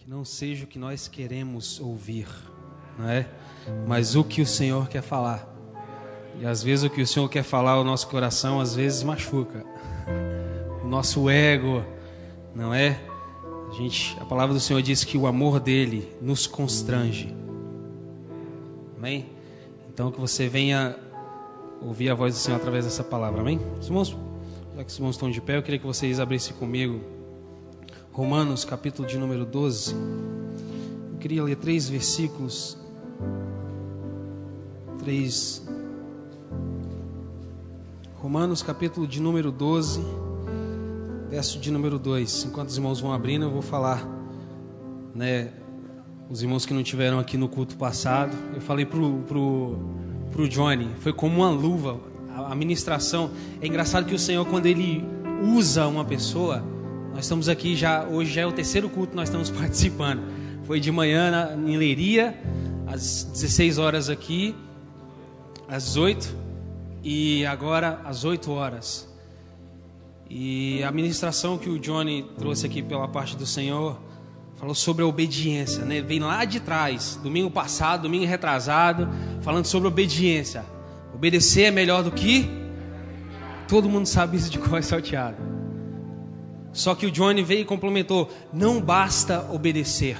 que não seja o que nós queremos ouvir, não é? Mas o que o Senhor quer falar. E às vezes o que o Senhor quer falar ao nosso coração, às vezes machuca. O nosso ego, não é? A gente, a palavra do Senhor diz que o amor dele nos constrange. Amém? Então que você venha ouvir a voz do Senhor através dessa palavra. Amém? Os irmãos, já que os irmãos estão de pé, eu queria que vocês abrissem comigo Romanos, capítulo de número 12. Eu queria ler três versículos. Três. Romanos, capítulo de número 12, verso de número 2. Enquanto os irmãos vão abrindo, eu vou falar, né? Os irmãos que não tiveram aqui no culto passado, eu falei pro, pro, pro Johnny, foi como uma luva. A ministração. É engraçado que o Senhor, quando Ele usa uma pessoa, nós estamos aqui já, hoje já é o terceiro culto que nós estamos participando. Foi de manhã na, em Leiria, às 16 horas aqui, às 18 e agora às 8 horas. E a ministração que o Johnny trouxe aqui pela parte do Senhor falou sobre a obediência, né? Vem lá de trás, domingo passado, domingo retrasado, falando sobre obediência. Obedecer é melhor do que todo mundo sabe isso de cor é salteado. Só que o Johnny veio e complementou: não basta obedecer.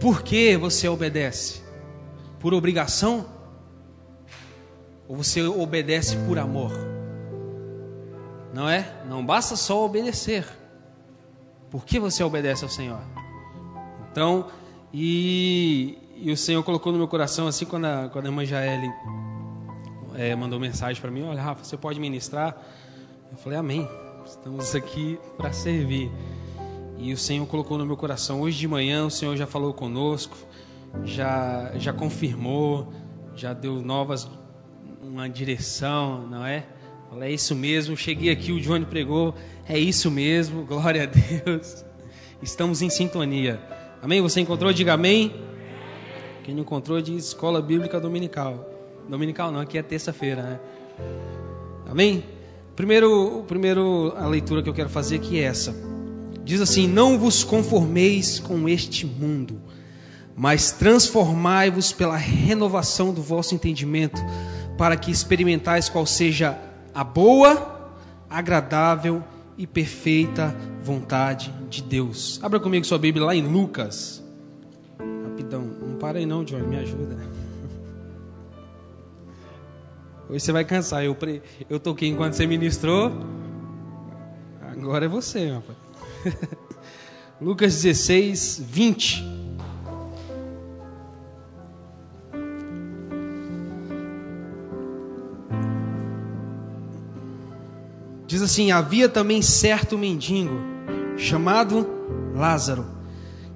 Por que você obedece? Por obrigação? Ou você obedece por amor? Não é? Não basta só obedecer. Por que você obedece ao Senhor? Então, e, e o Senhor colocou no meu coração, assim, quando a, quando a irmã Jaele é, mandou mensagem para mim: Olha, Rafa, você pode ministrar? Eu falei: Amém. Estamos aqui para servir. E o Senhor colocou no meu coração. Hoje de manhã o Senhor já falou conosco, já, já confirmou, já deu novas, uma direção, não é? Falei, é isso mesmo. Cheguei aqui, o Johnny pregou, é isso mesmo, glória a Deus. Estamos em sintonia. Amém? Você encontrou? Diga amém. Quem não encontrou, diz Escola Bíblica Dominical. Dominical não, aqui é terça-feira, né? Amém? Primeiro, primeiro a leitura que eu quero fazer aqui é essa. Diz assim: Não vos conformeis com este mundo, mas transformai-vos pela renovação do vosso entendimento, para que experimentais qual seja a boa, agradável e perfeita vontade de Deus. Abra comigo sua Bíblia lá em Lucas. Rapidão, não para aí não, Johnny, me ajuda. Hoje você vai cansar. Eu, pre... eu toquei enquanto você ministrou. Agora é você, rapaz. Lucas 16, 20. Diz assim: Havia também certo mendigo, chamado Lázaro,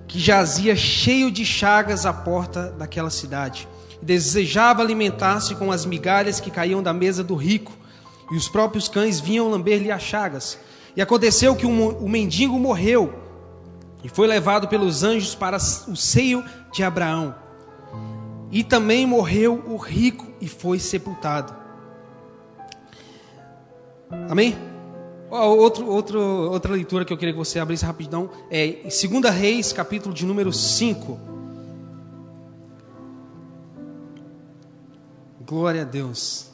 que jazia cheio de chagas à porta daquela cidade desejava alimentar-se com as migalhas que caíam da mesa do rico, e os próprios cães vinham lamber-lhe as chagas. E aconteceu que o mendigo morreu e foi levado pelos anjos para o seio de Abraão. E também morreu o rico e foi sepultado. Amém? Outro, outro, outra leitura que eu queria que você abrisse rapidão é 2 Reis, capítulo de número 5. Glória a Deus.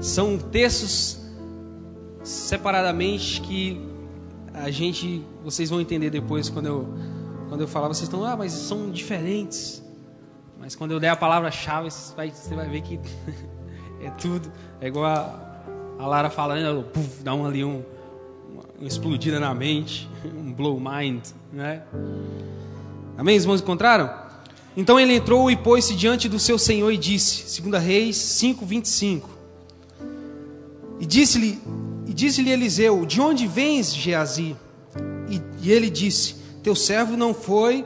São textos separadamente que a gente, vocês vão entender depois quando eu quando eu falar, vocês estão, ah, mas são diferentes. Mas quando eu der a palavra-chave, você vai, ver que é tudo. É igual a, a Lara falando, puff, dá um ali um, uma explodida na mente, um blow mind, né? Amém? Os irmãos encontraram? Então ele entrou e pôs-se diante do seu senhor e disse, 2 Reis 5, 25. E disse-lhe e disse-lhe Eliseu: De onde vens, Geazi? E, e ele disse: Teu servo não foi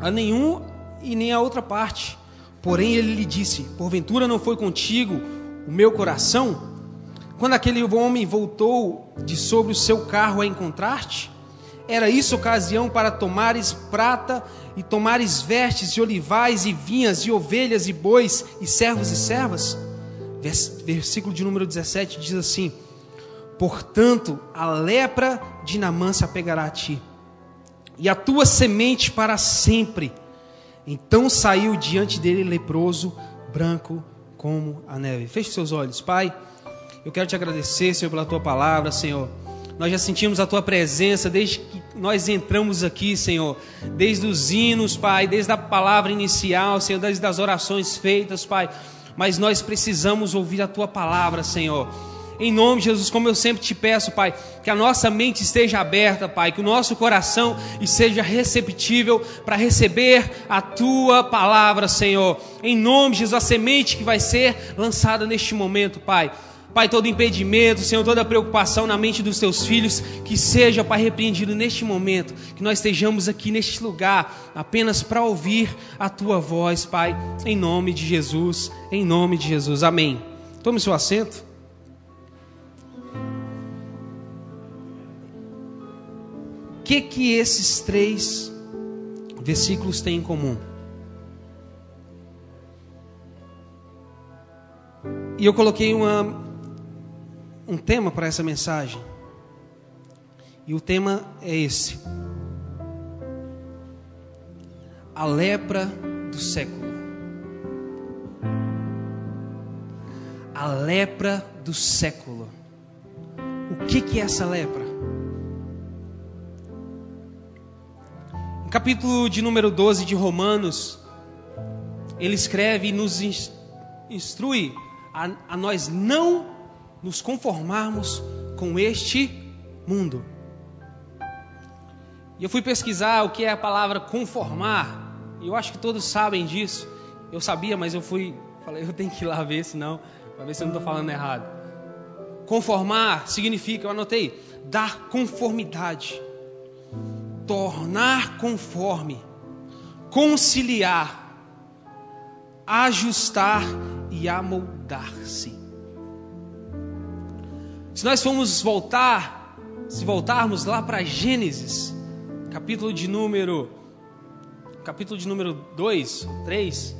a nenhum e nem a outra parte. Porém ele lhe disse: Porventura não foi contigo o meu coração? Quando aquele homem voltou de sobre o seu carro a encontrar-te, era isso ocasião para tomares prata e tomares vestes e olivais e vinhas e ovelhas e bois e servos e servas? Versículo de número 17 diz assim: Portanto, a lepra de Namã se apegará a ti, e a tua semente para sempre. Então saiu diante dele leproso, branco como a neve. Feche seus olhos, Pai. Eu quero te agradecer, Senhor, pela tua palavra, Senhor. Nós já sentimos a tua presença desde que nós entramos aqui, Senhor. Desde os hinos, Pai, desde a palavra inicial, Senhor, desde as orações feitas, Pai. Mas nós precisamos ouvir a tua palavra, Senhor. Em nome de Jesus, como eu sempre te peço, Pai, que a nossa mente esteja aberta, Pai, que o nosso coração esteja receptível para receber a tua palavra, Senhor. Em nome de Jesus, a semente que vai ser lançada neste momento, Pai Pai, todo impedimento, Senhor, toda preocupação na mente dos teus filhos, que seja, Pai, repreendido neste momento, que nós estejamos aqui neste lugar apenas para ouvir a tua voz, Pai, em nome de Jesus, em nome de Jesus, amém. Tome seu assento. O que que esses três versículos têm em comum? E eu coloquei uma um tema para essa mensagem. E o tema é esse: A lepra do século. A lepra do século. O que, que é essa lepra? No capítulo de número 12 de Romanos, ele escreve e nos instrui a, a nós não nos conformarmos com este mundo. E eu fui pesquisar o que é a palavra conformar, e eu acho que todos sabem disso. Eu sabia, mas eu fui, falei, eu tenho que ir lá ver, senão, para ver se eu não estou falando errado. Conformar significa, eu anotei, dar conformidade, tornar conforme, conciliar, ajustar e amoldar-se. Se nós formos voltar, se voltarmos lá para Gênesis, capítulo de número capítulo de número 2, 3,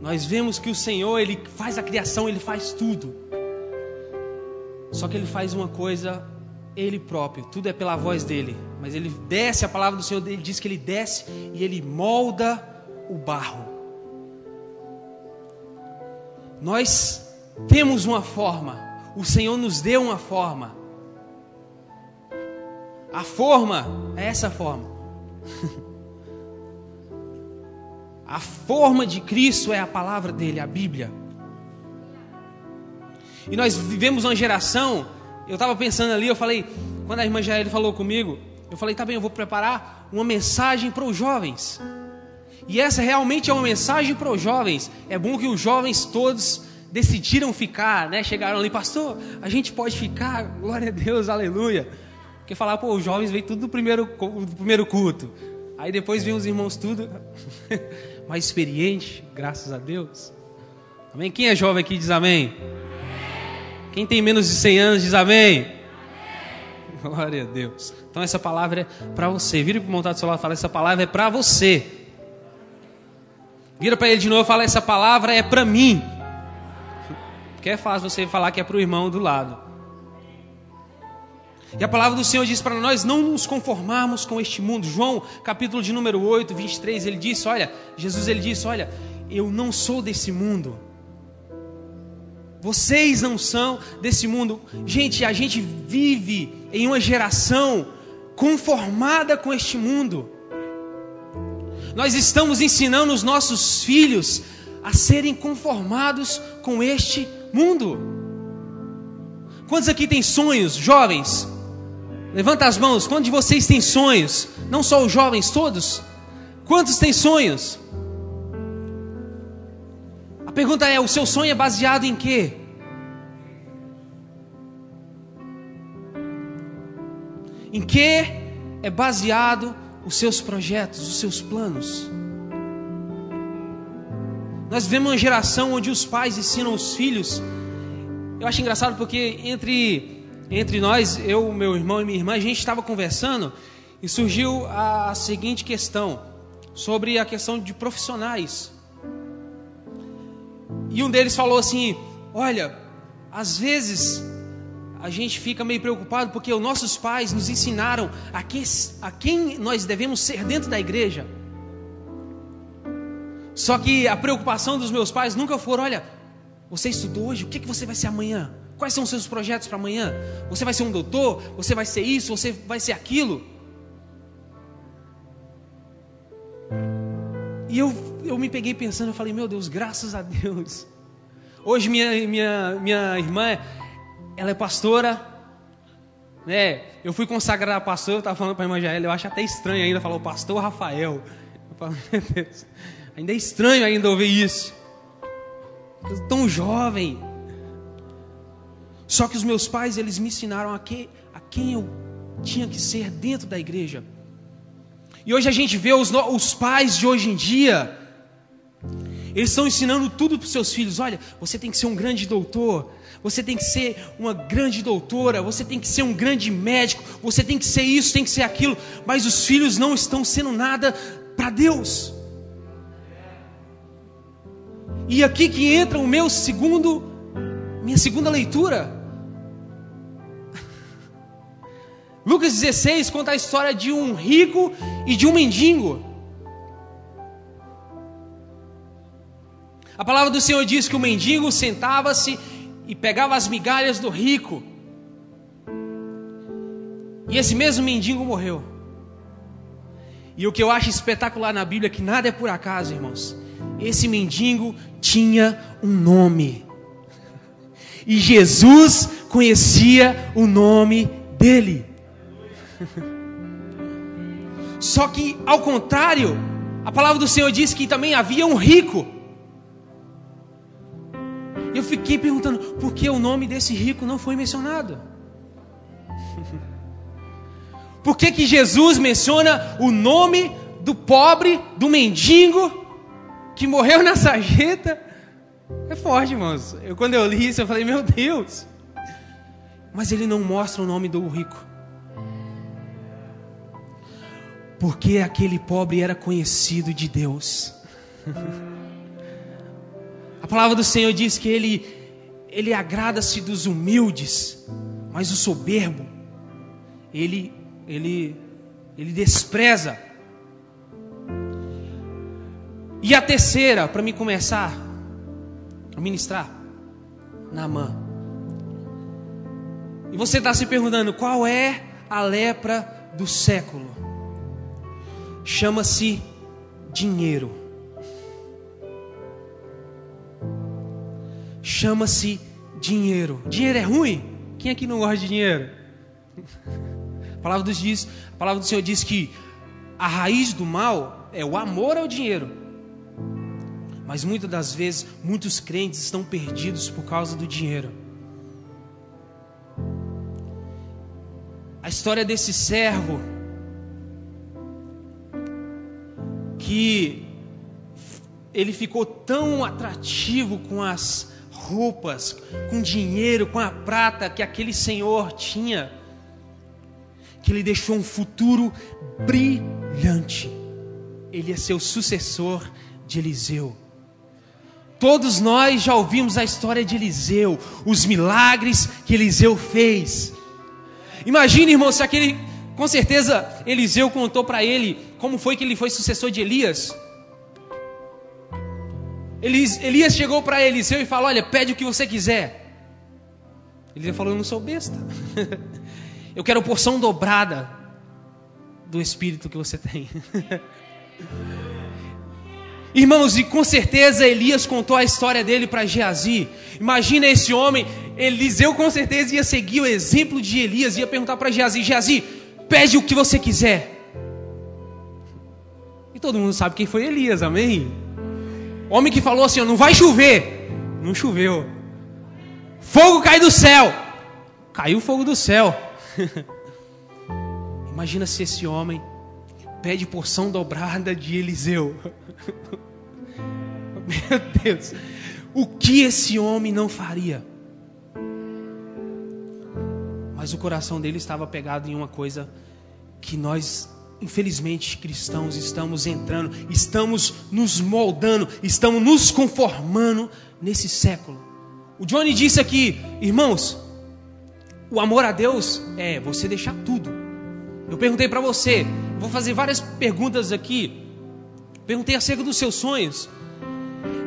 nós vemos que o Senhor, ele faz a criação, ele faz tudo. Só que ele faz uma coisa ele próprio, tudo é pela voz dele, mas ele desce a palavra do Senhor, ele diz que ele desce e ele molda o barro. Nós temos uma forma, o Senhor nos deu uma forma. A forma é essa forma. a forma de Cristo é a palavra dele, a Bíblia. E nós vivemos uma geração, eu estava pensando ali, eu falei, quando a irmã Jair falou comigo, eu falei, tá bem, eu vou preparar uma mensagem para os jovens. E essa realmente é uma mensagem para os jovens. É bom que os jovens todos decidiram ficar, né? Chegaram ali, pastor, a gente pode ficar, glória a Deus, aleluia. Porque falar, pô, os jovens vêm tudo do primeiro, do primeiro culto. Aí depois vem os irmãos tudo mais experiente, graças a Deus. Amém? Quem é jovem aqui diz amém. Quem tem menos de 100 anos diz amém. Glória a Deus. Então essa palavra é para você. Vira para o montado do lado e fala: essa palavra é para você. Vira para ele de novo e fala: essa palavra é para mim. Porque é fácil você falar que é para o irmão do lado. E a palavra do Senhor diz para nós não nos conformarmos com este mundo. João, capítulo de número 8, 23, ele disse: Olha, Jesus ele disse: Olha, eu não sou desse mundo. Vocês não são desse mundo. Gente, a gente vive em uma geração conformada com este mundo. Nós estamos ensinando os nossos filhos a serem conformados com este mundo. Quantos aqui têm sonhos, jovens? Levanta as mãos. Quantos de vocês têm sonhos? Não só os jovens, todos? Quantos têm sonhos? A pergunta é: o seu sonho é baseado em quê? Em que é baseado os seus projetos, os seus planos? Nós vivemos uma geração onde os pais ensinam os filhos. Eu acho engraçado porque entre, entre nós, eu, meu irmão e minha irmã, a gente estava conversando e surgiu a seguinte questão sobre a questão de profissionais. E um deles falou assim: Olha, às vezes a gente fica meio preocupado porque os nossos pais nos ensinaram a, que, a quem nós devemos ser dentro da igreja. Só que a preocupação dos meus pais nunca foi: olha, você estudou hoje, o que, que você vai ser amanhã? Quais são os seus projetos para amanhã? Você vai ser um doutor? Você vai ser isso? Você vai ser aquilo? E eu, eu me peguei pensando, eu falei, meu Deus, graças a Deus. Hoje minha, minha, minha irmã, ela é pastora, né? Eu fui consagrar a pastor, eu estava falando para a irmã Jael, eu acho até estranho ainda falar o pastor Rafael. Eu falo, meu Deus, ainda é estranho ainda ouvir isso. Tão jovem. Só que os meus pais, eles me ensinaram a, que, a quem eu tinha que ser dentro da igreja. E hoje a gente vê os, os pais de hoje em dia, eles estão ensinando tudo para os seus filhos. Olha, você tem que ser um grande doutor, você tem que ser uma grande doutora, você tem que ser um grande médico, você tem que ser isso, tem que ser aquilo. Mas os filhos não estão sendo nada para Deus. E aqui que entra o meu segundo, minha segunda leitura. Lucas 16 conta a história de um rico e de um mendigo. A palavra do Senhor diz que o mendigo sentava-se e pegava as migalhas do rico. E esse mesmo mendigo morreu. E o que eu acho espetacular na Bíblia é que nada é por acaso, irmãos. Esse mendigo tinha um nome. E Jesus conhecia o nome dele. Só que, ao contrário, a palavra do Senhor diz que também havia um rico. Eu fiquei perguntando por que o nome desse rico não foi mencionado. Por que, que Jesus menciona o nome do pobre, do mendigo, que morreu na sarjeta? É forte, irmãos. Eu, quando eu li isso, eu falei, meu Deus. Mas ele não mostra o nome do rico. porque aquele pobre era conhecido de Deus. A palavra do Senhor diz que ele, ele agrada-se dos humildes, mas o soberbo, ele, ele, ele despreza. E a terceira, para me começar a ministrar, Naamã. E você está se perguntando qual é a lepra do século? chama-se dinheiro. Chama-se dinheiro. Dinheiro é ruim? Quem aqui não gosta de dinheiro? A palavra, diz, a palavra do Senhor diz que a raiz do mal é o amor ao dinheiro. Mas muitas das vezes, muitos crentes estão perdidos por causa do dinheiro. A história desse servo que ele ficou tão atrativo com as roupas, com dinheiro, com a prata que aquele senhor tinha, que ele deixou um futuro brilhante. Ele ser o sucessor de Eliseu. Todos nós já ouvimos a história de Eliseu, os milagres que Eliseu fez. Imagine, irmão, se aquele com certeza Eliseu contou para ele como foi que ele foi sucessor de Elias. Elias chegou para Eliseu e falou: Olha, pede o que você quiser. Eliseu falou: Eu não sou besta. Eu quero porção dobrada do espírito que você tem. Irmãos, e com certeza Elias contou a história dele para Geazi. Imagina esse homem, Eliseu com certeza ia seguir o exemplo de Elias, ia perguntar para Geazi: Geazi, pede o que você quiser. E todo mundo sabe quem foi Elias, amém? Homem que falou assim: não vai chover. Não choveu. Fogo cai do céu. Caiu fogo do céu. Imagina se esse homem pede porção dobrada de Eliseu. Meu Deus. O que esse homem não faria? Mas o coração dele estava pegado em uma coisa que nós, infelizmente, cristãos, estamos entrando, estamos nos moldando, estamos nos conformando nesse século. O Johnny disse aqui, irmãos, O amor a Deus é você deixar tudo. Eu perguntei para você, vou fazer várias perguntas aqui. Perguntei acerca dos seus sonhos.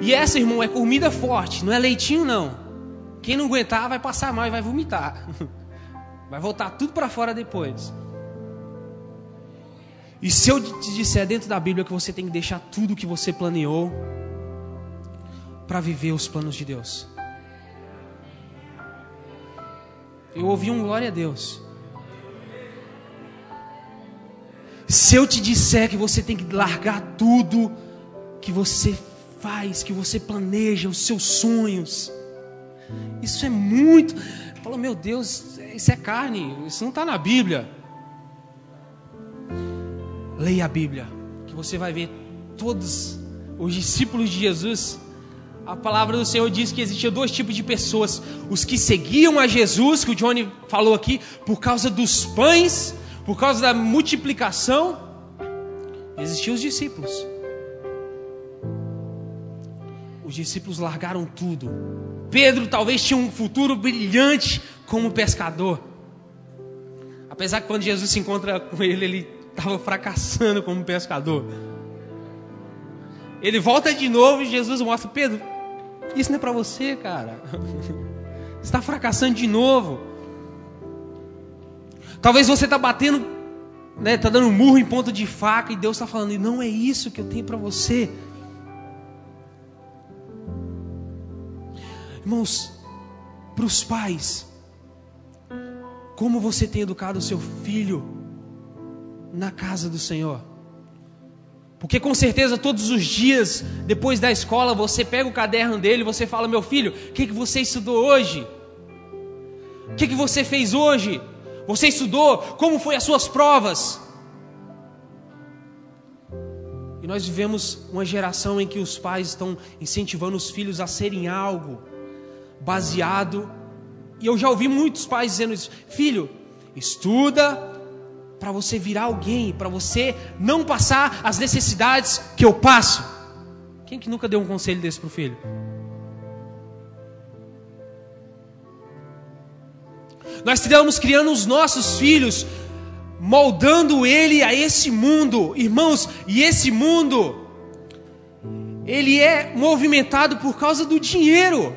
E essa, irmão, é comida forte, não é leitinho não. Quem não aguentar vai passar mal e vai vomitar. Vai voltar tudo para fora depois. E se eu te disser dentro da Bíblia que você tem que deixar tudo que você planeou para viver os planos de Deus? Eu ouvi um glória a Deus. Se eu te disser que você tem que largar tudo que você faz, que você planeja, os seus sonhos, isso é muito. Fala, meu Deus, isso é carne, isso não está na Bíblia. Leia a Bíblia, que você vai ver todos os discípulos de Jesus a palavra do Senhor diz que existia dois tipos de pessoas: os que seguiam a Jesus, que o Johnny falou aqui, por causa dos pães, por causa da multiplicação. Existiam os discípulos. Os discípulos largaram tudo. Pedro talvez tinha um futuro brilhante como pescador. Apesar que quando Jesus se encontra com ele, ele estava fracassando como pescador. Ele volta de novo e Jesus mostra: Pedro, isso não é para você, cara. Você está fracassando de novo. Talvez você está batendo, né, está dando um murro em ponta de faca e Deus está falando: não é isso que eu tenho para você. Irmãos, para os pais, como você tem educado o seu filho na casa do Senhor? Porque com certeza todos os dias, depois da escola, você pega o caderno dele e você fala: Meu filho, o que, que você estudou hoje? O que, que você fez hoje? Você estudou? Como foi as suas provas? E nós vivemos uma geração em que os pais estão incentivando os filhos a serem algo baseado. E eu já ouvi muitos pais dizendo isso: Filho, estuda, para você virar alguém, para você não passar as necessidades que eu passo. Quem que nunca deu um conselho desse para o filho? Nós estamos criando os nossos filhos, moldando ele a esse mundo, irmãos, e esse mundo, ele é movimentado por causa do dinheiro.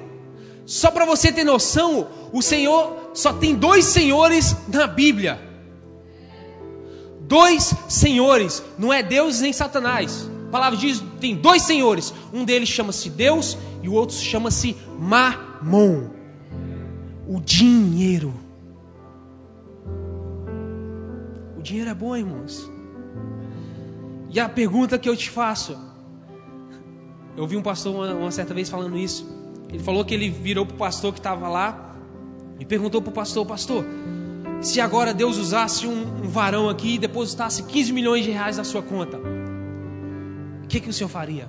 Só para você ter noção, o Senhor só tem dois senhores na Bíblia dois senhores, não é Deus nem Satanás. A palavra diz: tem dois senhores, um deles chama-se Deus e o outro chama-se Mamon o dinheiro. Dinheiro é bom, irmãos. E a pergunta que eu te faço, eu vi um pastor uma, uma certa vez falando isso. Ele falou que ele virou para o pastor que estava lá e perguntou para o pastor: Pastor, se agora Deus usasse um, um varão aqui e depositasse 15 milhões de reais na sua conta, o que, que o senhor faria?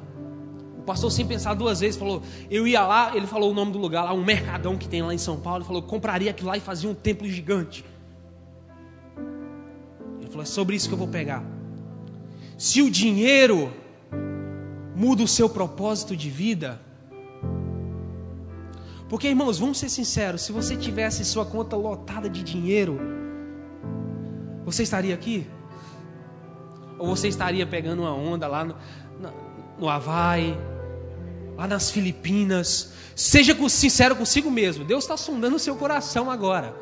O pastor, sem pensar duas vezes, falou: Eu ia lá, ele falou o nome do lugar lá, um mercadão que tem lá em São Paulo. Ele falou: Compraria aquilo lá e fazia um templo gigante. Falou: É sobre isso que eu vou pegar. Se o dinheiro muda o seu propósito de vida, porque, irmãos, vamos ser sinceros: se você tivesse sua conta lotada de dinheiro, você estaria aqui? Ou você estaria pegando uma onda lá no, no Havaí, lá nas Filipinas? Seja sincero consigo mesmo: Deus está sondando o seu coração agora.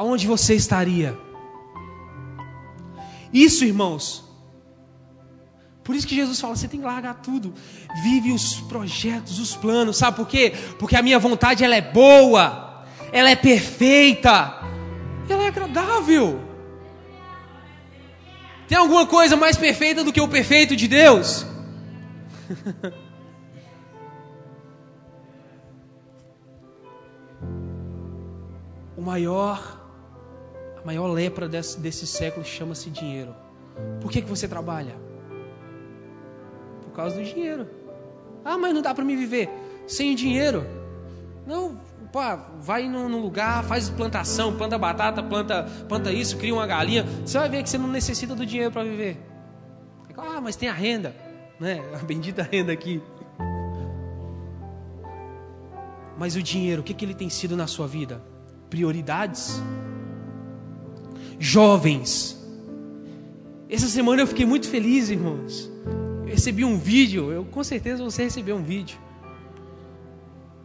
Aonde você estaria? Isso, irmãos, por isso que Jesus fala: você tem que largar tudo. Vive os projetos, os planos. Sabe por quê? Porque a minha vontade ela é boa, ela é perfeita, ela é agradável. Tem alguma coisa mais perfeita do que o perfeito de Deus? o maior, a maior lepra desse, desse século chama-se dinheiro. Por que, que você trabalha? Por causa do dinheiro. Ah, mas não dá para me viver sem dinheiro. Não, pá, vai num lugar, faz plantação, planta batata, planta, planta isso, cria uma galinha. Você vai ver que você não necessita do dinheiro para viver. Ah, mas tem a renda, né? A bendita renda aqui. Mas o dinheiro, o que, que ele tem sido na sua vida? Prioridades? Jovens. Essa semana eu fiquei muito feliz, irmãos. Eu recebi um vídeo, eu com certeza você recebeu um vídeo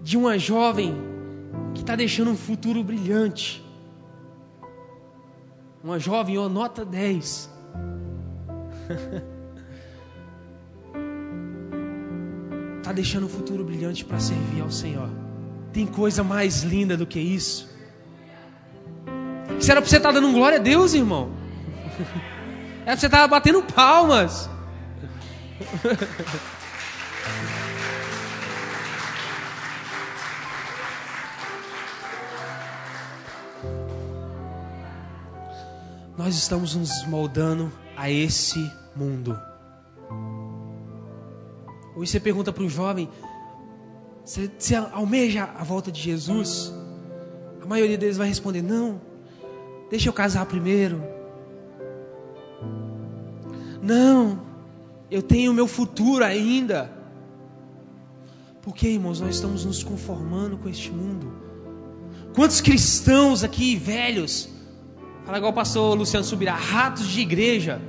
de uma jovem que está deixando um futuro brilhante. Uma jovem, ó, nota 10. Está deixando um futuro brilhante para servir ao Senhor. Tem coisa mais linda do que isso? Isso era para você estar tá dando glória a Deus, irmão. Era para você estar batendo palmas. Nós estamos nos moldando a esse mundo. Hoje você pergunta para um jovem: você, você almeja a volta de Jesus? A maioria deles vai responder: Não, deixa eu casar primeiro. Não, eu tenho meu futuro ainda. Porque, irmãos, nós estamos nos conformando com este mundo. Quantos cristãos aqui, velhos, fala igual o pastor Luciano Subirá, ratos de igreja,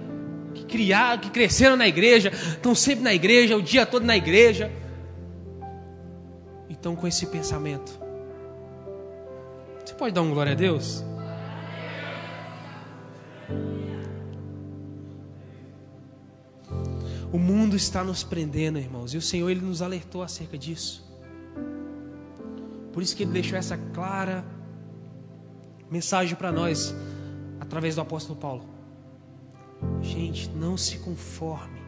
que criaram, que cresceram na igreja, estão sempre na igreja, o dia todo na igreja estão com esse pensamento. Você pode dar um glória a Deus? O mundo está nos prendendo, irmãos, e o Senhor ele nos alertou acerca disso. Por isso que ele deixou essa clara mensagem para nós através do apóstolo Paulo. Gente, não se conforme.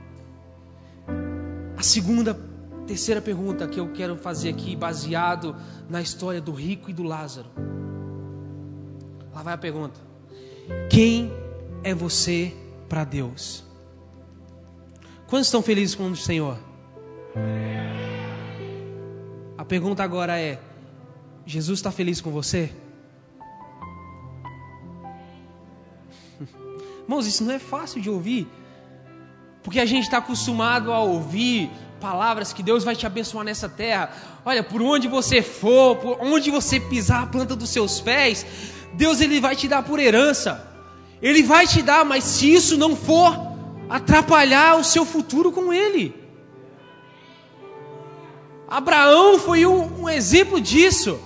A segunda terceira pergunta que eu quero fazer aqui, baseado na história do rico e do Lázaro. Lá vai a pergunta: Quem é você para Deus? Quantos estão felizes com o Senhor? A pergunta agora é: Jesus está feliz com você? Irmãos, isso não é fácil de ouvir, porque a gente está acostumado a ouvir palavras que Deus vai te abençoar nessa terra. Olha, por onde você for, por onde você pisar a planta dos seus pés, Deus ele vai te dar por herança. Ele vai te dar, mas se isso não for atrapalhar o seu futuro com ele. Abraão foi um, um exemplo disso.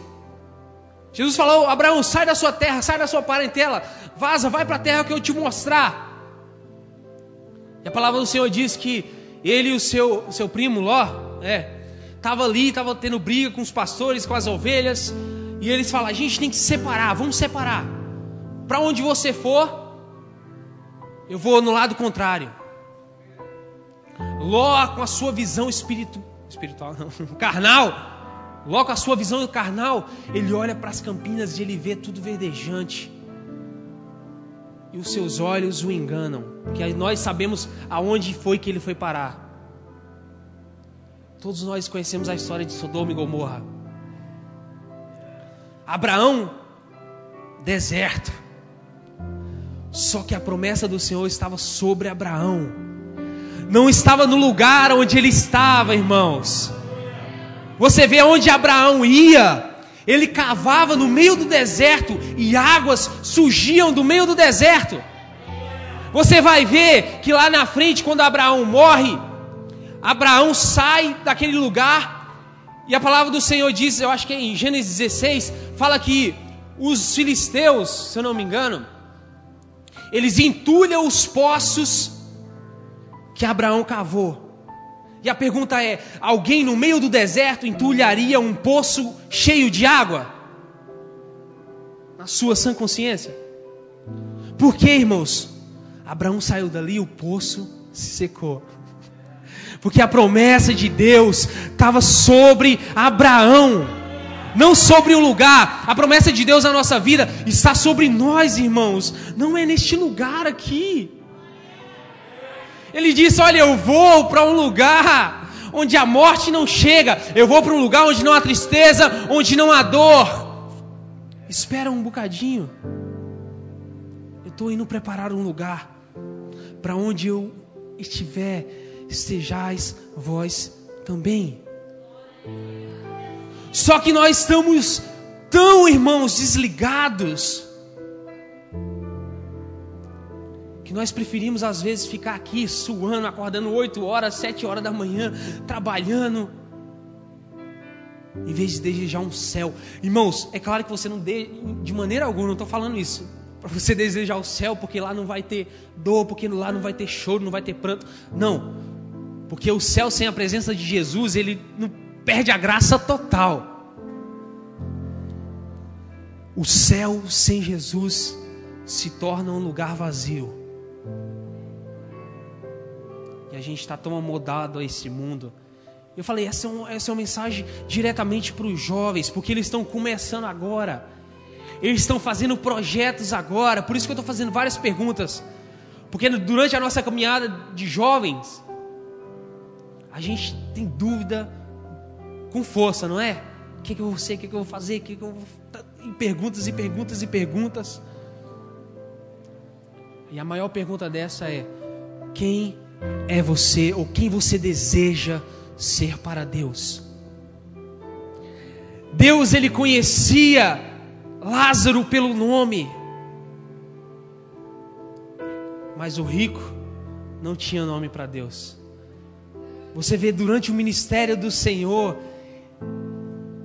Jesus falou: Abraão, sai da sua terra, sai da sua parentela, vaza, vai para a terra que eu te mostrar. E a palavra do Senhor diz que ele e o seu, o seu primo Ló, é, tava ali, tava tendo briga com os pastores, com as ovelhas, e eles falam: a gente tem que se separar, vamos separar. Para onde você for, eu vou no lado contrário. Ló com a sua visão espiritu, espiritual, carnal, Ló com a sua visão carnal, ele olha para as campinas e ele vê tudo verdejante e os seus olhos o enganam, porque nós sabemos aonde foi que ele foi parar. Todos nós conhecemos a história de Sodoma e Gomorra. Abraão, deserto. Só que a promessa do Senhor estava sobre Abraão. Não estava no lugar onde ele estava, irmãos. Você vê onde Abraão ia, ele cavava no meio do deserto e águas surgiam do meio do deserto. Você vai ver que lá na frente, quando Abraão morre, Abraão sai daquele lugar e a palavra do Senhor diz, eu acho que é em Gênesis 16, fala que os filisteus, se eu não me engano, eles entulham os poços que Abraão cavou. E a pergunta é: alguém no meio do deserto entulharia um poço cheio de água? Na sua sã consciência? Por que, irmãos? Abraão saiu dali, o poço se secou. Porque a promessa de Deus estava sobre Abraão, não sobre o lugar. A promessa de Deus na nossa vida está sobre nós, irmãos. Não é neste lugar aqui. Ele disse: Olha, eu vou para um lugar onde a morte não chega, eu vou para um lugar onde não há tristeza, onde não há dor. Espera um bocadinho. Eu estou indo preparar um lugar para onde eu estiver, estejais vós também. Só que nós estamos tão, irmãos, desligados, que nós preferimos às vezes ficar aqui suando, acordando 8 horas, 7 horas da manhã, trabalhando, em vez de desejar um céu. Irmãos, é claro que você não de, de maneira alguma, não estou falando isso, para você desejar o céu, porque lá não vai ter dor, porque lá não vai ter choro, não vai ter pranto. Não, porque o céu sem a presença de Jesus, ele não perde a graça total. O céu sem Jesus se torna um lugar vazio. E a gente está tão amodado a esse mundo. Eu falei, essa é, um, essa é uma mensagem diretamente para os jovens, porque eles estão começando agora. Eles estão fazendo projetos agora. Por isso que eu estou fazendo várias perguntas. Porque durante a nossa caminhada de jovens, a gente tem dúvida com força, não é? O que, que eu vou ser? O que, que eu vou fazer? Que, que eu vou e perguntas e perguntas e perguntas. E a maior pergunta dessa é: quem é você ou quem você deseja ser para Deus? Deus ele conhecia Lázaro pelo nome, mas o rico não tinha nome para Deus. Você vê durante o ministério do Senhor,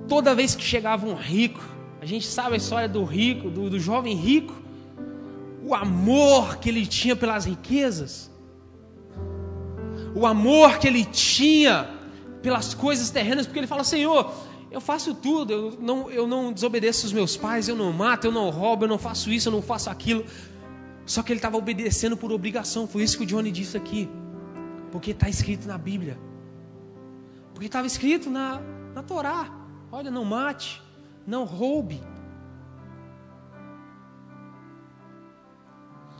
toda vez que chegava um rico, a gente sabe a história do rico, do, do jovem rico, o amor que ele tinha pelas riquezas, o amor que ele tinha pelas coisas terrenas, porque ele fala: Senhor, eu faço tudo, eu não, eu não desobedeço os meus pais, eu não mato, eu não roubo, eu não faço isso, eu não faço aquilo. Só que ele estava obedecendo por obrigação, foi isso que o Johnny disse aqui, porque está escrito na Bíblia, porque estava escrito na, na Torá: olha, não mate, não roube.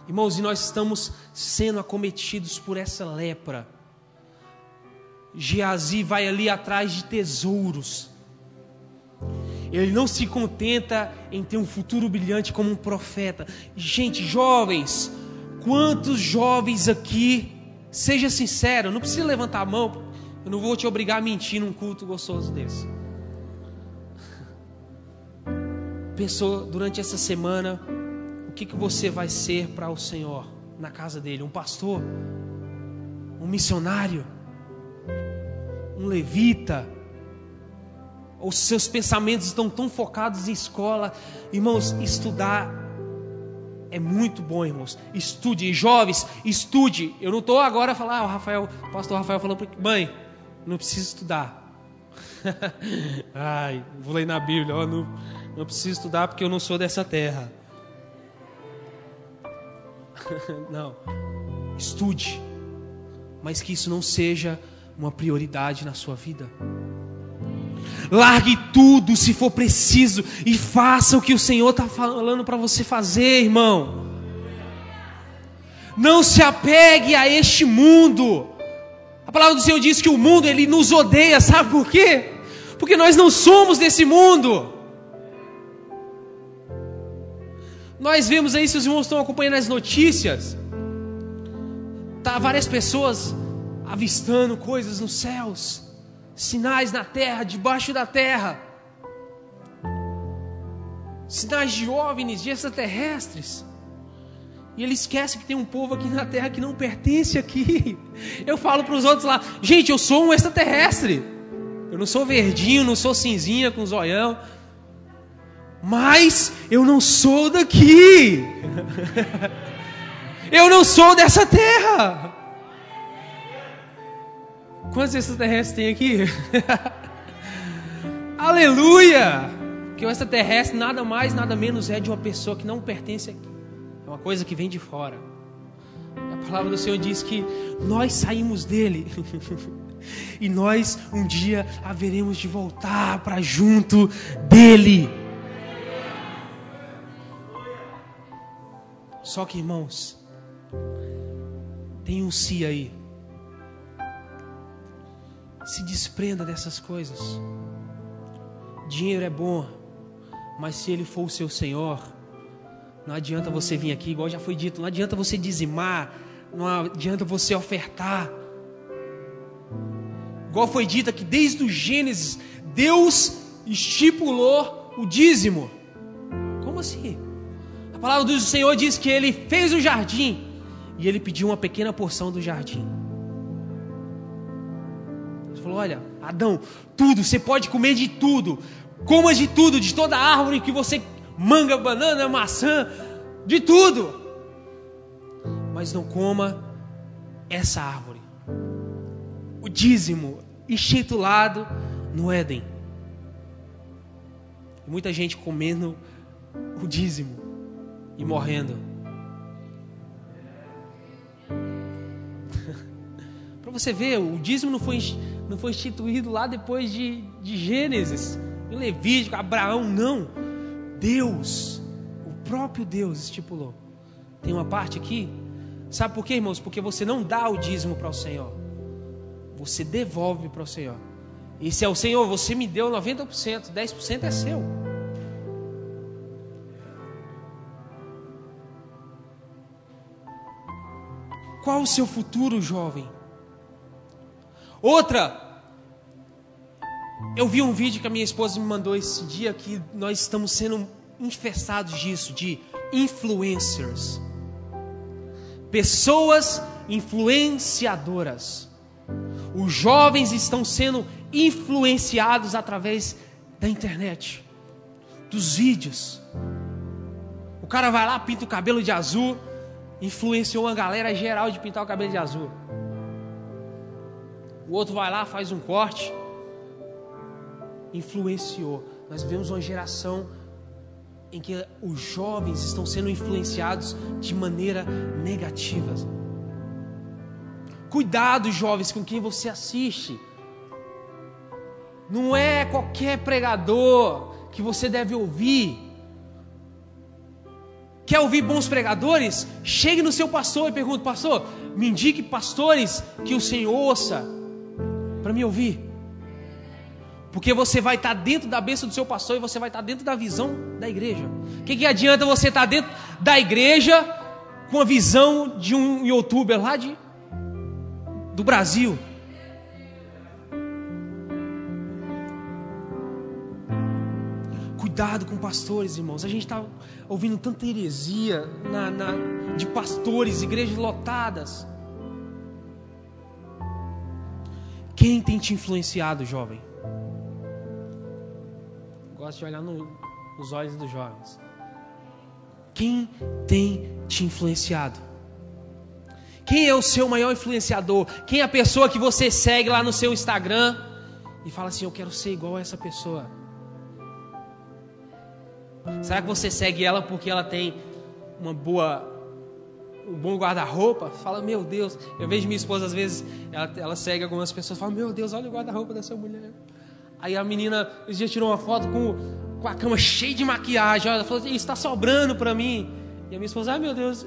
Irmãos, e nós estamos sendo acometidos por essa lepra. Geazi vai ali atrás de tesouros. Ele não se contenta em ter um futuro brilhante como um profeta. Gente, jovens, quantos jovens aqui, seja sincero, não precisa levantar a mão, eu não vou te obrigar a mentir num culto gostoso desse. Pensou durante essa semana o que, que você vai ser para o Senhor na casa dele? Um pastor? Um missionário? Um levita? Os seus pensamentos estão tão focados em escola? Irmãos, estudar é muito bom, irmãos. Estude, jovens, estude. Eu não estou agora a falar, ah, o Rafael, o pastor Rafael falou mãe, não precisa estudar. Ai, vou ler na Bíblia, ó, não, não preciso estudar porque eu não sou dessa terra. não. Estude. Mas que isso não seja uma prioridade na sua vida. Largue tudo se for preciso e faça o que o Senhor está falando para você fazer, irmão. Não se apegue a este mundo. A palavra do Senhor diz que o mundo ele nos odeia, sabe por quê? Porque nós não somos desse mundo. Nós vemos aí, se os irmãos estão acompanhando as notícias, tá várias pessoas avistando coisas nos céus, sinais na terra, debaixo da terra, sinais de OVNIs, de extraterrestres. E ele esquece que tem um povo aqui na terra que não pertence aqui. Eu falo para os outros lá, gente, eu sou um extraterrestre. Eu não sou verdinho, não sou cinzinha com zoião mas eu não sou daqui. eu não sou dessa terra. Quantos extraterrestres tem aqui? Aleluia! Que o extraterrestre nada mais, nada menos é de uma pessoa que não pertence aqui. É uma coisa que vem de fora. A palavra do Senhor diz que nós saímos dele. e nós um dia haveremos de voltar para junto dele. Só que, irmãos, tem um si aí. Se desprenda dessas coisas. Dinheiro é bom, mas se ele for o seu Senhor, não adianta você vir aqui, igual já foi dito, não adianta você dizimar, não adianta você ofertar. Igual foi dito aqui desde o Gênesis, Deus estipulou o dízimo. Como assim? A palavra do Senhor diz que ele fez o jardim e ele pediu uma pequena porção do jardim. Ele falou: Olha, Adão, tudo, você pode comer de tudo, coma de tudo, de toda árvore que você manga, banana, maçã, de tudo, mas não coma essa árvore. O dízimo institulado no Éden. muita gente comendo o dízimo e morrendo. Para você ver, o dízimo não foi, não foi instituído lá depois de, de Gênesis, em Levítico, Abraão, não. Deus, o próprio Deus estipulou. Tem uma parte aqui, sabe por quê, irmãos? Porque você não dá o dízimo para o Senhor, você devolve para o Senhor. E se é o Senhor, você me deu 90%, 10% é seu. Qual o seu futuro, jovem? Outra, eu vi um vídeo que a minha esposa me mandou esse dia que nós estamos sendo infestados disso, de influencers. Pessoas influenciadoras. Os jovens estão sendo influenciados através da internet, dos vídeos. O cara vai lá, pinta o cabelo de azul, influenciou uma galera geral de pintar o cabelo de azul. O outro vai lá, faz um corte, influenciou. Nós vemos uma geração em que os jovens estão sendo influenciados de maneira negativa. Cuidado, jovens, com quem você assiste. Não é qualquer pregador que você deve ouvir. Quer ouvir bons pregadores? Chegue no seu pastor e pergunte: Pastor, me indique pastores que o Senhor ouça para me ouvir. Porque você vai estar dentro da bênção do seu pastor e você vai estar dentro da visão da igreja. O que, que adianta você estar dentro da igreja com a visão de um youtuber lá de, do Brasil? Cuidado com pastores, irmãos. A gente está ouvindo tanta heresia na, na, de pastores, igrejas lotadas. Quem tem te influenciado, jovem? Gosto de olhar no, nos olhos dos jovens. Quem tem te influenciado? Quem é o seu maior influenciador? Quem é a pessoa que você segue lá no seu Instagram e fala assim: Eu quero ser igual a essa pessoa? Será que você segue ela porque ela tem uma boa um bom guarda-roupa? Fala, meu Deus. Eu vejo minha esposa às vezes, ela, ela segue algumas pessoas, fala, meu Deus, olha o guarda-roupa dessa mulher. Aí a menina, esse dia tirou uma foto com, com a cama cheia de maquiagem. Ela falou, está sobrando para mim. E a minha esposa, ai meu Deus,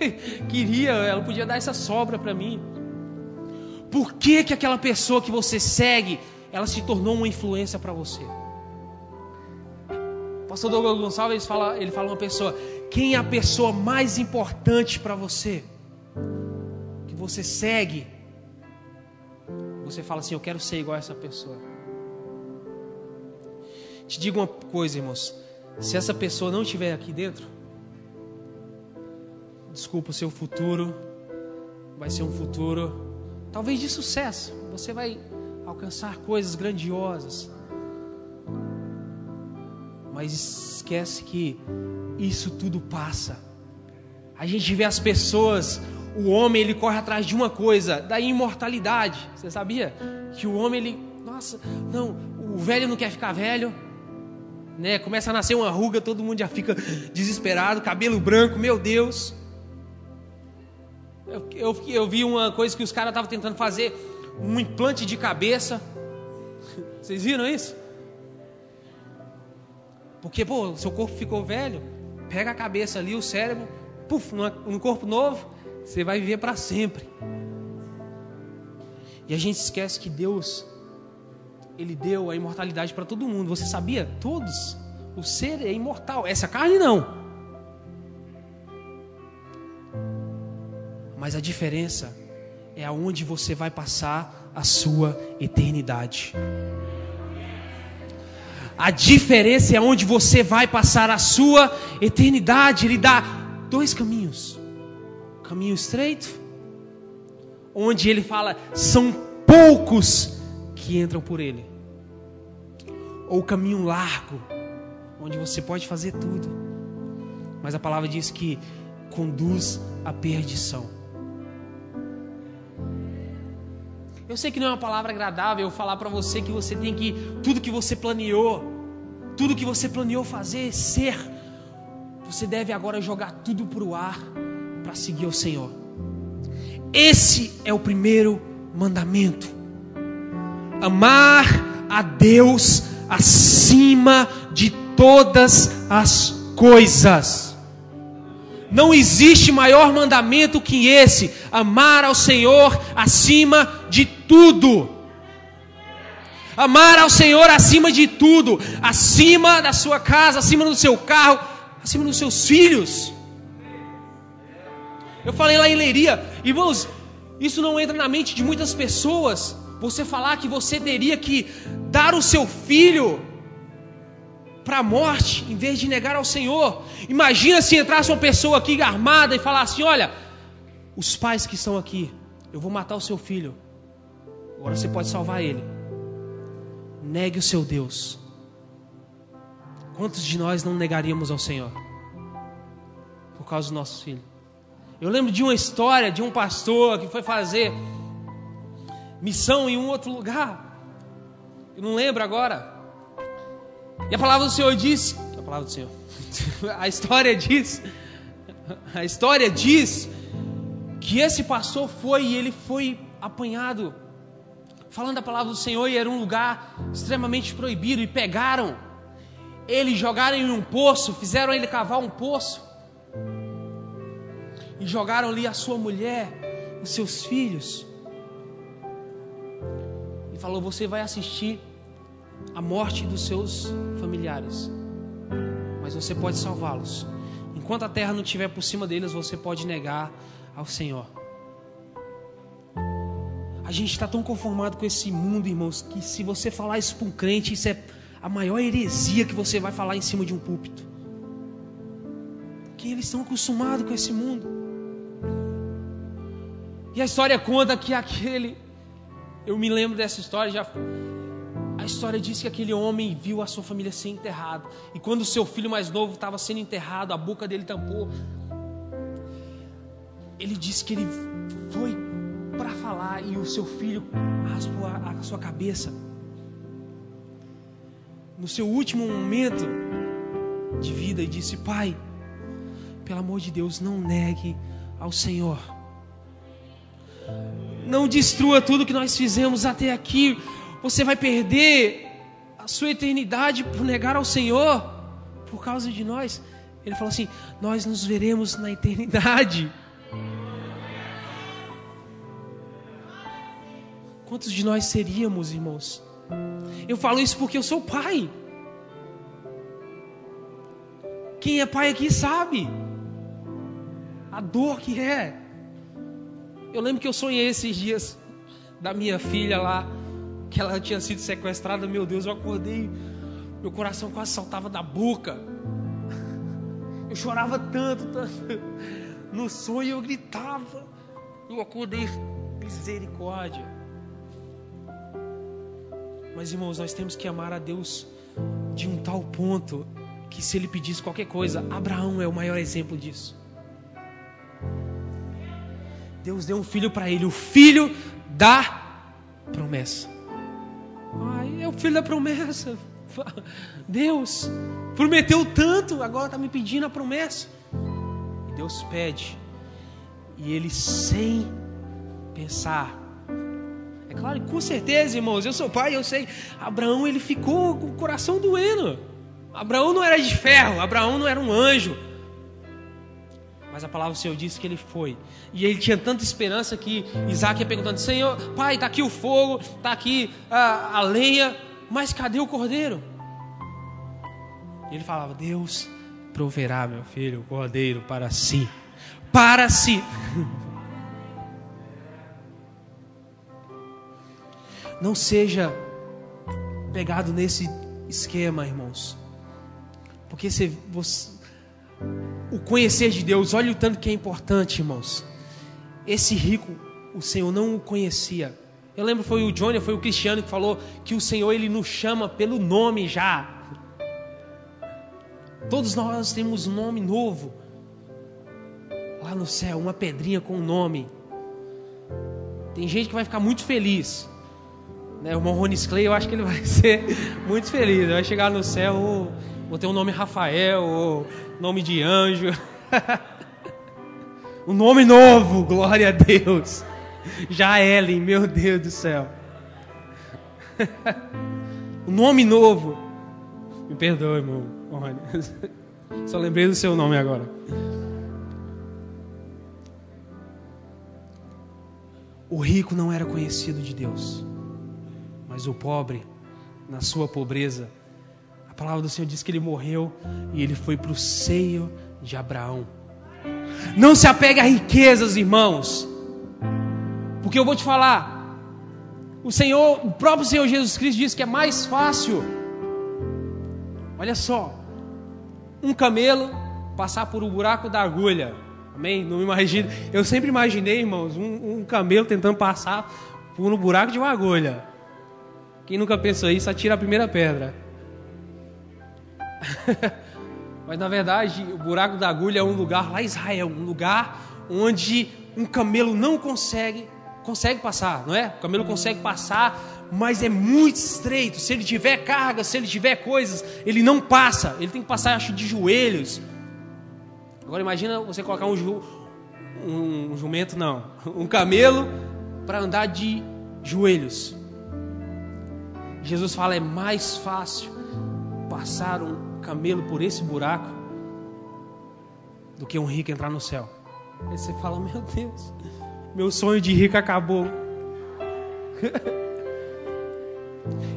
queria, ela podia dar essa sobra para mim. Por que que aquela pessoa que você segue, ela se tornou uma influência para você? Pastor Douglas Gonçalves fala, ele fala uma pessoa, quem é a pessoa mais importante para você? Que você segue. Você fala assim, eu quero ser igual a essa pessoa. Te digo uma coisa, irmãos. Se essa pessoa não estiver aqui dentro, desculpa, o seu futuro vai ser um futuro, talvez de sucesso. Você vai alcançar coisas grandiosas mas esquece que isso tudo passa. A gente vê as pessoas, o homem ele corre atrás de uma coisa, da imortalidade. Você sabia que o homem ele, nossa, não, o velho não quer ficar velho, né? Começa a nascer uma ruga, todo mundo já fica desesperado, cabelo branco, meu Deus. Eu, eu, eu vi uma coisa que os caras estavam tentando fazer, um implante de cabeça. Vocês viram isso? Porque, pô, seu corpo ficou velho, pega a cabeça ali, o cérebro, puf, no corpo novo, você vai viver para sempre. E a gente esquece que Deus, Ele deu a imortalidade para todo mundo. Você sabia? Todos. O ser é imortal. Essa carne não. Mas a diferença é aonde você vai passar a sua eternidade. A diferença é onde você vai passar a sua eternidade. Ele dá dois caminhos: caminho estreito, onde ele fala são poucos que entram por ele, ou caminho largo, onde você pode fazer tudo, mas a palavra diz que conduz à perdição. Eu sei que não é uma palavra agradável falar para você que você tem que tudo que você planeou, tudo que você planeou fazer, ser, você deve agora jogar tudo para o ar para seguir o Senhor. Esse é o primeiro mandamento. Amar a Deus acima de todas as coisas. Não existe maior mandamento que esse: amar ao Senhor acima de tudo. Amar ao Senhor acima de tudo, acima da sua casa, acima do seu carro, acima dos seus filhos. Eu falei lá em Leiria, irmãos, isso não entra na mente de muitas pessoas. Você falar que você teria que dar o seu filho para a morte, em vez de negar ao Senhor. Imagina se entrasse uma pessoa aqui armada e falasse: Olha, os pais que estão aqui, eu vou matar o seu filho. Agora você pode salvar ele. Negue o seu Deus. Quantos de nós não negaríamos ao Senhor? Por causa do nosso filho. Eu lembro de uma história de um pastor que foi fazer missão em um outro lugar. Eu não lembro agora. E a palavra do Senhor diz, a palavra do Senhor, a história diz, a história diz que esse pastor foi e ele foi apanhado falando a palavra do Senhor e era um lugar extremamente proibido e pegaram ele, jogaram em um poço, fizeram ele cavar um poço e jogaram ali a sua mulher, os seus filhos e falou: Você vai assistir a morte dos seus familiares, mas você pode salvá-los. Enquanto a terra não estiver por cima deles, você pode negar ao Senhor. A gente está tão conformado com esse mundo, irmãos, que se você falar isso para um crente, isso é a maior heresia que você vai falar em cima de um púlpito. Que eles estão acostumados com esse mundo. E a história conta que aquele. Eu me lembro dessa história, já história diz que aquele homem viu a sua família ser enterrado. E quando o seu filho mais novo estava sendo enterrado, a boca dele tampou. Ele disse que ele foi para falar e o seu filho raspou a, a sua cabeça. No seu último momento de vida, e disse: Pai, pelo amor de Deus, não negue ao Senhor. Não destrua tudo que nós fizemos até aqui você vai perder a sua eternidade por negar ao Senhor por causa de nós. Ele falou assim: Nós nos veremos na eternidade. Quantos de nós seríamos, irmãos? Eu falo isso porque eu sou pai. Quem é pai aqui sabe a dor que é. Eu lembro que eu sonhei esses dias da minha filha lá que ela tinha sido sequestrada, meu Deus, eu acordei, meu coração quase saltava da boca. Eu chorava tanto, tanto. No sonho eu gritava. Eu acordei, misericórdia. Mas irmãos, nós temos que amar a Deus de um tal ponto que se ele pedisse qualquer coisa, Abraão é o maior exemplo disso. Deus deu um filho para ele, o filho da promessa. Ai, é o filho da promessa. Deus prometeu tanto, agora está me pedindo a promessa. E Deus pede. E ele sem pensar. Claro, com certeza, irmãos, eu sou pai, eu sei. Abraão ele ficou com o coração doendo. Abraão não era de ferro, Abraão não era um anjo. Mas a palavra do Senhor disse que ele foi. E ele tinha tanta esperança que Isaac ia perguntando: Senhor, pai, está aqui o fogo, está aqui a, a lenha, mas cadê o cordeiro? E ele falava: Deus proverá, meu filho, o cordeiro para si. Para si. Não seja pegado nesse esquema, irmãos. Porque você, você, o conhecer de Deus, olha o tanto que é importante, irmãos. Esse rico, o Senhor não o conhecia. Eu lembro foi o Johnny, foi o Cristiano que falou que o Senhor ele nos chama pelo nome já. Todos nós temos um nome novo. Lá no céu, uma pedrinha com um nome. Tem gente que vai ficar muito feliz. Né? O irmão Ronis Clay, eu acho que ele vai ser muito feliz. Vai chegar no céu, vou ter um nome Rafael, ou nome de anjo. um nome novo, glória a Deus. Já Ellen, meu Deus do céu. um nome novo. Me perdoe, irmão. Só lembrei do seu nome agora. O rico não era conhecido de Deus, mas o pobre, na sua pobreza, a palavra do Senhor diz que ele morreu e ele foi para o seio de Abraão. Não se apegue a riquezas, irmãos, porque eu vou te falar, o Senhor, o próprio Senhor Jesus Cristo diz que é mais fácil. Olha só, um camelo passar por um buraco da agulha Amém? Não me imagino. Eu sempre imaginei, irmãos, um, um camelo tentando passar por um buraco de uma agulha. Quem nunca pensou isso, atira a primeira pedra. Mas na verdade, o buraco da agulha é um lugar lá em Israel, um lugar onde um camelo não consegue consegue passar, não é? O camelo consegue passar, mas é muito estreito. Se ele tiver carga, se ele tiver coisas, ele não passa. Ele tem que passar, acho, de joelhos. Agora imagina você colocar um, ju, um jumento, não, um camelo para andar de joelhos. Jesus fala: é mais fácil passar um camelo por esse buraco do que um rico entrar no céu. Aí você fala: meu Deus, meu sonho de rico acabou.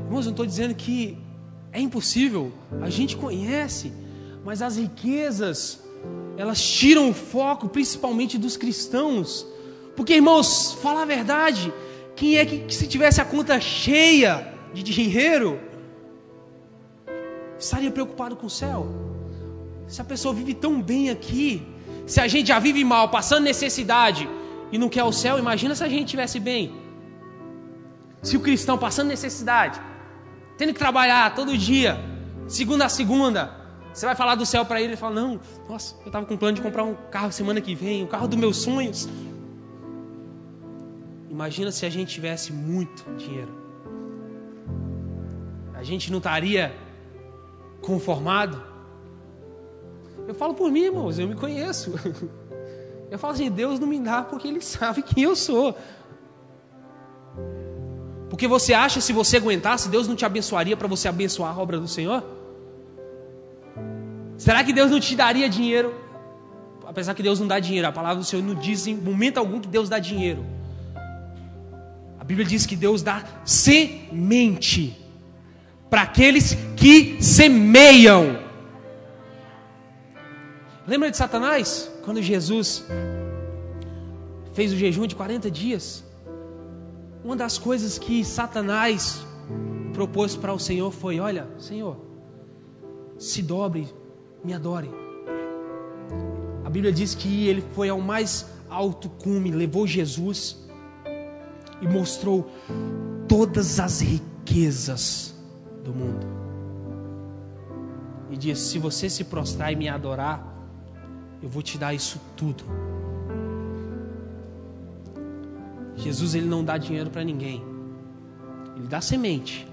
Irmãos, eu não estou dizendo que é impossível, a gente conhece, mas as riquezas elas tiram o foco principalmente dos cristãos. Porque, irmãos, falar a verdade, quem é que, que se tivesse a conta cheia de dinheiro, estaria preocupado com o céu? Se a pessoa vive tão bem aqui, se a gente já vive mal, passando necessidade e não quer o céu, imagina se a gente estivesse bem. Se o cristão passando necessidade, tendo que trabalhar todo dia, segunda a segunda, você vai falar do céu para ele, ele fala: Não, nossa, eu estava com plano de comprar um carro semana que vem, o carro dos meus sonhos. Imagina se a gente tivesse muito dinheiro. A gente não estaria conformado? Eu falo por mim, irmãos, eu me conheço. Eu falo assim: Deus não me dá porque Ele sabe quem eu sou. Porque você acha se você aguentasse, Deus não te abençoaria para você abençoar a obra do Senhor? Será que Deus não te daria dinheiro? Apesar que Deus não dá dinheiro, a palavra do Senhor não diz em momento algum que Deus dá dinheiro. A Bíblia diz que Deus dá semente para aqueles que semeiam. Lembra de Satanás? Quando Jesus fez o jejum de 40 dias? Uma das coisas que Satanás propôs para o Senhor foi: Olha, Senhor, se dobre me adore. A Bíblia diz que ele foi ao mais alto cume, levou Jesus e mostrou todas as riquezas do mundo. E disse: Se você se prostrar e me adorar, eu vou te dar isso tudo. Jesus ele não dá dinheiro para ninguém. Ele dá semente.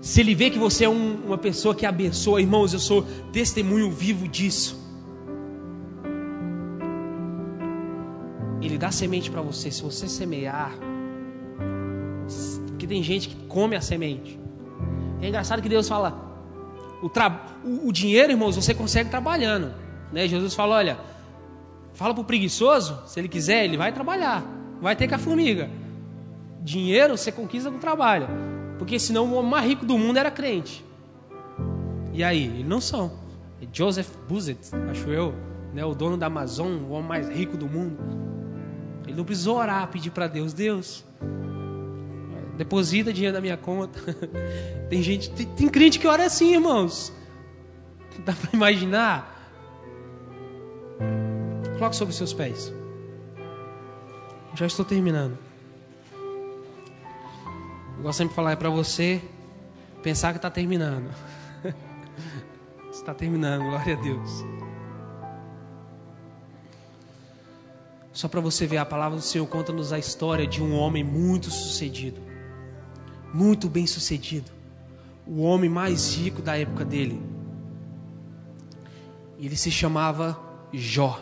Se ele vê que você é um, uma pessoa que abençoa, irmãos, eu sou testemunho vivo disso. Ele dá semente para você. Se você semear, porque tem gente que come a semente. É engraçado que Deus fala: o, tra... o, dinheiro, irmãos, você consegue trabalhando. Né? Jesus fala: olha, fala para o preguiçoso, se ele quiser, ele vai trabalhar, vai ter com a formiga. Dinheiro você conquista com trabalho. Porque senão o homem mais rico do mundo era crente. E aí, eles não são. É Joseph Buzet, acho eu, né, o dono da Amazon, o homem mais rico do mundo. Ele não precisou orar, pedir para Deus, Deus, deposita dinheiro na minha conta. tem gente, tem, tem crente que ora assim, irmãos. Dá para imaginar? Coloque sobre os seus pés. Já estou terminando. Eu gosto sempre de falar é para você pensar que está terminando. está terminando, glória a Deus. Só para você ver, a palavra do Senhor conta-nos a história de um homem muito sucedido, muito bem sucedido, o homem mais rico da época dele. Ele se chamava Jó.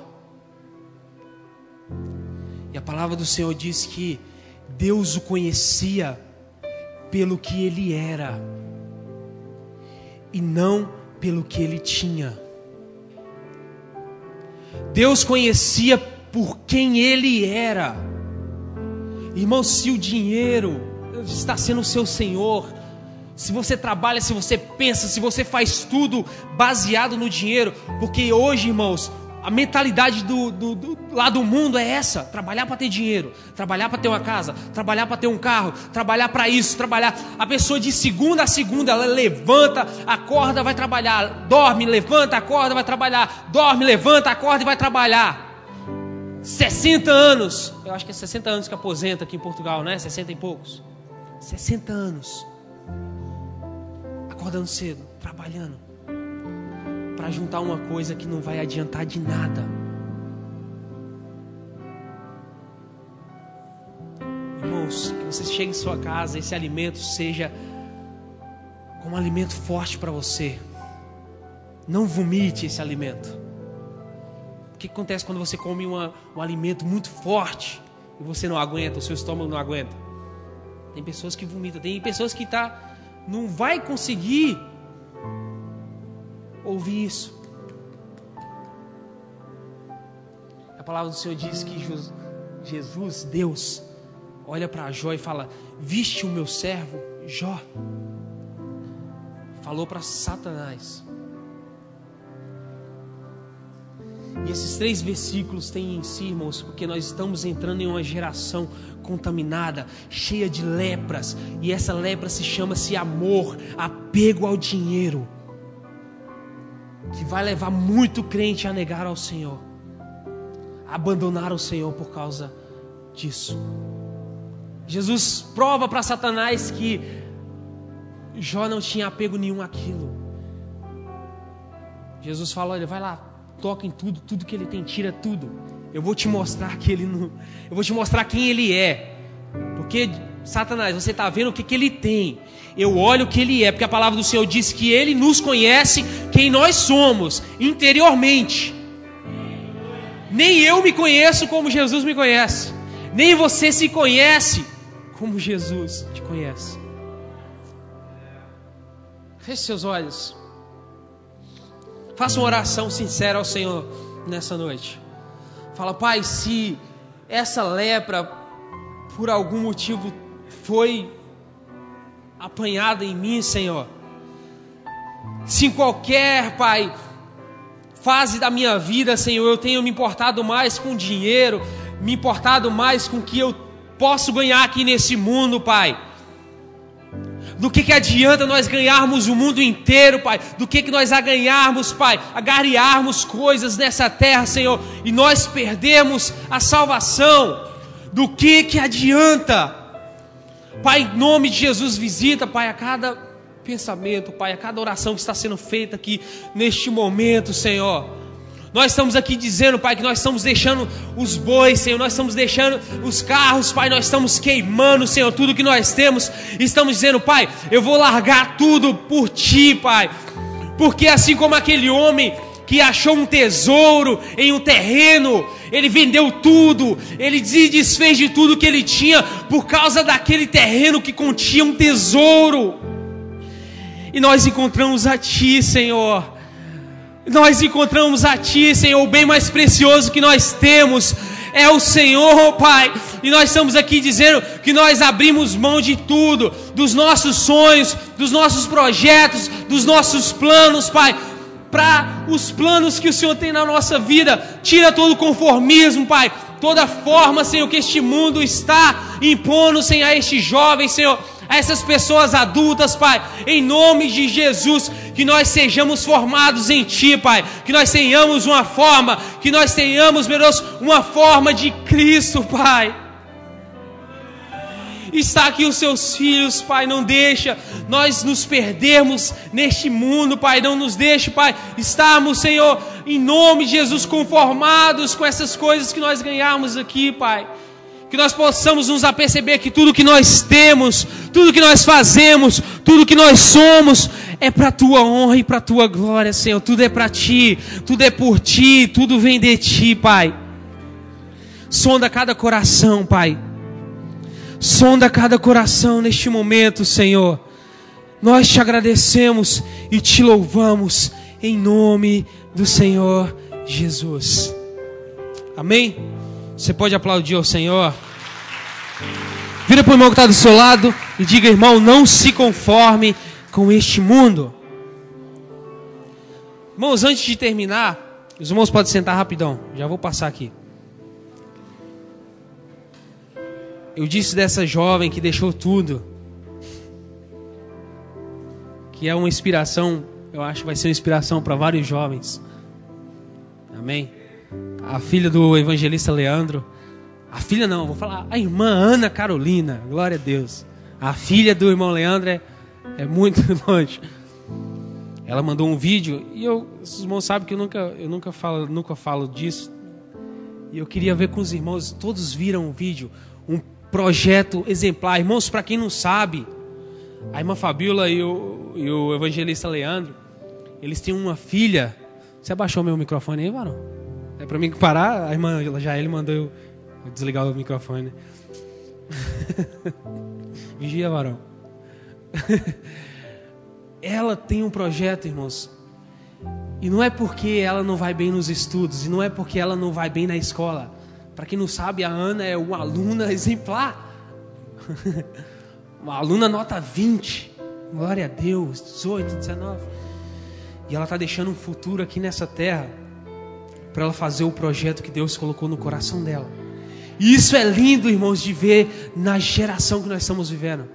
E a palavra do Senhor diz que Deus o conhecia pelo que ele era e não pelo que ele tinha. Deus conhecia por quem ele era. Irmão, se o dinheiro está sendo o seu Senhor, se você trabalha, se você pensa, se você faz tudo baseado no dinheiro, porque hoje, irmãos, a mentalidade do, do, do, lá do mundo é essa: trabalhar para ter dinheiro, trabalhar para ter uma casa, trabalhar para ter um carro, trabalhar para isso, trabalhar. A pessoa de segunda a segunda, ela levanta, acorda, vai trabalhar, dorme, levanta, acorda, vai trabalhar, dorme, levanta, acorda e vai trabalhar. 60 anos, eu acho que é 60 anos que aposenta aqui em Portugal, né? 60 e poucos. 60 anos, acordando cedo, trabalhando para juntar uma coisa que não vai adiantar de nada. Irmãos, que você chegue em sua casa, esse alimento seja como um alimento forte para você. Não vomite esse alimento. O que acontece quando você come uma, um alimento muito forte e você não aguenta, o seu estômago não aguenta? Tem pessoas que vomitam, tem pessoas que tá, não vai conseguir ouvir isso. A palavra do Senhor diz que Jesus, Deus, olha para Jó e fala: Viste o meu servo Jó. Falou para Satanás. E esses três versículos têm em si, irmãos, porque nós estamos entrando em uma geração contaminada, cheia de lepras, e essa lepra se chama-se amor, apego ao dinheiro que vai levar muito crente a negar ao Senhor, a abandonar o Senhor por causa disso. Jesus prova para Satanás que Jó não tinha apego nenhum àquilo. Jesus fala: olha, vai lá, toca em tudo, tudo que ele tem, tira tudo. Eu vou te mostrar que ele não, eu vou te mostrar quem ele é, porque Satanás, você está vendo o que, que ele tem. Eu olho o que ele é, porque a palavra do Senhor diz que ele nos conhece quem nós somos interiormente. Nem eu me conheço como Jesus me conhece, nem você se conhece como Jesus te conhece. Feche seus olhos. Faça uma oração sincera ao Senhor nessa noite. Fala, Pai, se essa lepra por algum motivo foi apanhada em mim, Senhor. Se em qualquer, Pai, fase da minha vida, Senhor, eu tenho me importado mais com dinheiro, me importado mais com o que eu posso ganhar aqui nesse mundo, Pai. Do que, que adianta nós ganharmos o mundo inteiro, Pai? Do que, que nós a ganharmos, Pai? Agariarmos coisas nessa terra, Senhor, e nós perdemos a salvação. Do que, que adianta? Pai, em nome de Jesus, visita, Pai, a cada pensamento, Pai, a cada oração que está sendo feita aqui neste momento, Senhor. Nós estamos aqui dizendo, Pai, que nós estamos deixando os bois, Senhor, nós estamos deixando os carros, Pai, nós estamos queimando, Senhor, tudo que nós temos. Estamos dizendo, Pai, eu vou largar tudo por Ti, Pai. Porque assim como aquele homem que achou um tesouro em um terreno, ele vendeu tudo, ele desfez de tudo que ele tinha por causa daquele terreno que continha um tesouro. E nós encontramos a Ti, Senhor. Nós encontramos a Ti, Senhor, o bem mais precioso que nós temos é o Senhor, Pai. E nós estamos aqui dizendo que nós abrimos mão de tudo, dos nossos sonhos, dos nossos projetos, dos nossos planos, Pai, para os planos que o Senhor tem na nossa vida. Tira todo o conformismo, Pai. Toda forma, Senhor, que este mundo está impondo, Senhor, a estes jovens, Senhor, a essas pessoas adultas, Pai, em nome de Jesus, que nós sejamos formados em Ti, Pai, que nós tenhamos uma forma, que nós tenhamos, meu Deus, uma forma de Cristo, Pai. Está aqui os seus filhos, Pai. Não deixa nós nos perdermos neste mundo, Pai. Não nos deixe, Pai, estarmos, Senhor, em nome de Jesus, conformados com essas coisas que nós ganhamos aqui, Pai. Que nós possamos nos aperceber que tudo que nós temos, tudo que nós fazemos, tudo que nós somos, é para a tua honra e para a tua glória, Senhor. Tudo é para ti, tudo é por ti, tudo vem de ti, Pai. Sonda cada coração, Pai. Sonda cada coração neste momento, Senhor. Nós te agradecemos e te louvamos em nome do Senhor Jesus. Amém? Você pode aplaudir ao Senhor. Vira para o irmão que está do seu lado e diga, irmão, não se conforme com este mundo. Irmãos, antes de terminar, os irmãos podem sentar rapidão. Já vou passar aqui. Eu disse dessa jovem que deixou tudo, que é uma inspiração, eu acho que vai ser uma inspiração para vários jovens. Amém? A filha do evangelista Leandro, a filha não, vou falar, a irmã Ana Carolina, glória a Deus. A filha do irmão Leandro é, é muito longe. Ela mandou um vídeo e eu, os irmãos sabem que eu nunca, eu nunca falo, nunca falo disso. E eu queria ver com os irmãos, todos viram o vídeo, um projeto exemplar. Irmãos, para quem não sabe, a irmã Fabiola e o, e o evangelista Leandro, eles têm uma filha. Você abaixou meu microfone aí, varão? É para mim parar? A irmã já ele mandou eu desligar o microfone. Vigia, varão. ela tem um projeto, irmãos. E não é porque ela não vai bem nos estudos, e não é porque ela não vai bem na escola para quem não sabe, a Ana é uma aluna exemplar. uma aluna nota 20. Glória a Deus, 18, 19. E ela está deixando um futuro aqui nessa terra para ela fazer o projeto que Deus colocou no coração dela. E isso é lindo, irmãos, de ver na geração que nós estamos vivendo.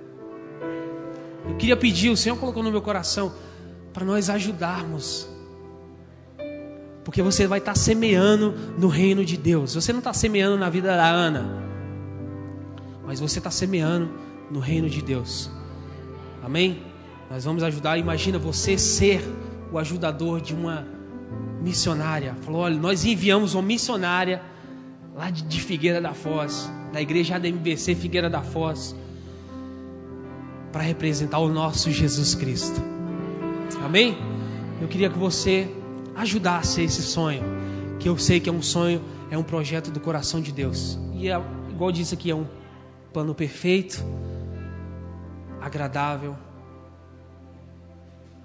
Eu queria pedir, o Senhor colocou no meu coração, para nós ajudarmos porque você vai estar semeando no reino de Deus. Você não está semeando na vida da Ana, mas você está semeando no reino de Deus. Amém? Nós vamos ajudar. Imagina você ser o ajudador de uma missionária. Falou: olha, nós enviamos uma missionária lá de Figueira da Foz, da igreja da MBC Figueira da Foz, para representar o nosso Jesus Cristo. Amém? Eu queria que você ajudasse esse sonho, que eu sei que é um sonho, é um projeto do coração de Deus. E é, igual disse aqui, é um plano perfeito, agradável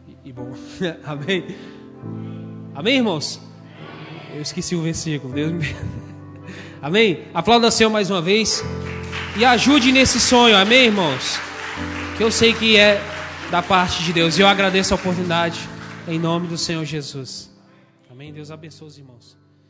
e, e bom. Amém? Amém, irmãos? Eu esqueci o versículo. Deus me... Amém? Aplauda o Senhor mais uma vez e ajude nesse sonho. Amém, irmãos? Que eu sei que é da parte de Deus. E eu agradeço a oportunidade em nome do Senhor Jesus. Amém? Deus abençoe os irmãos.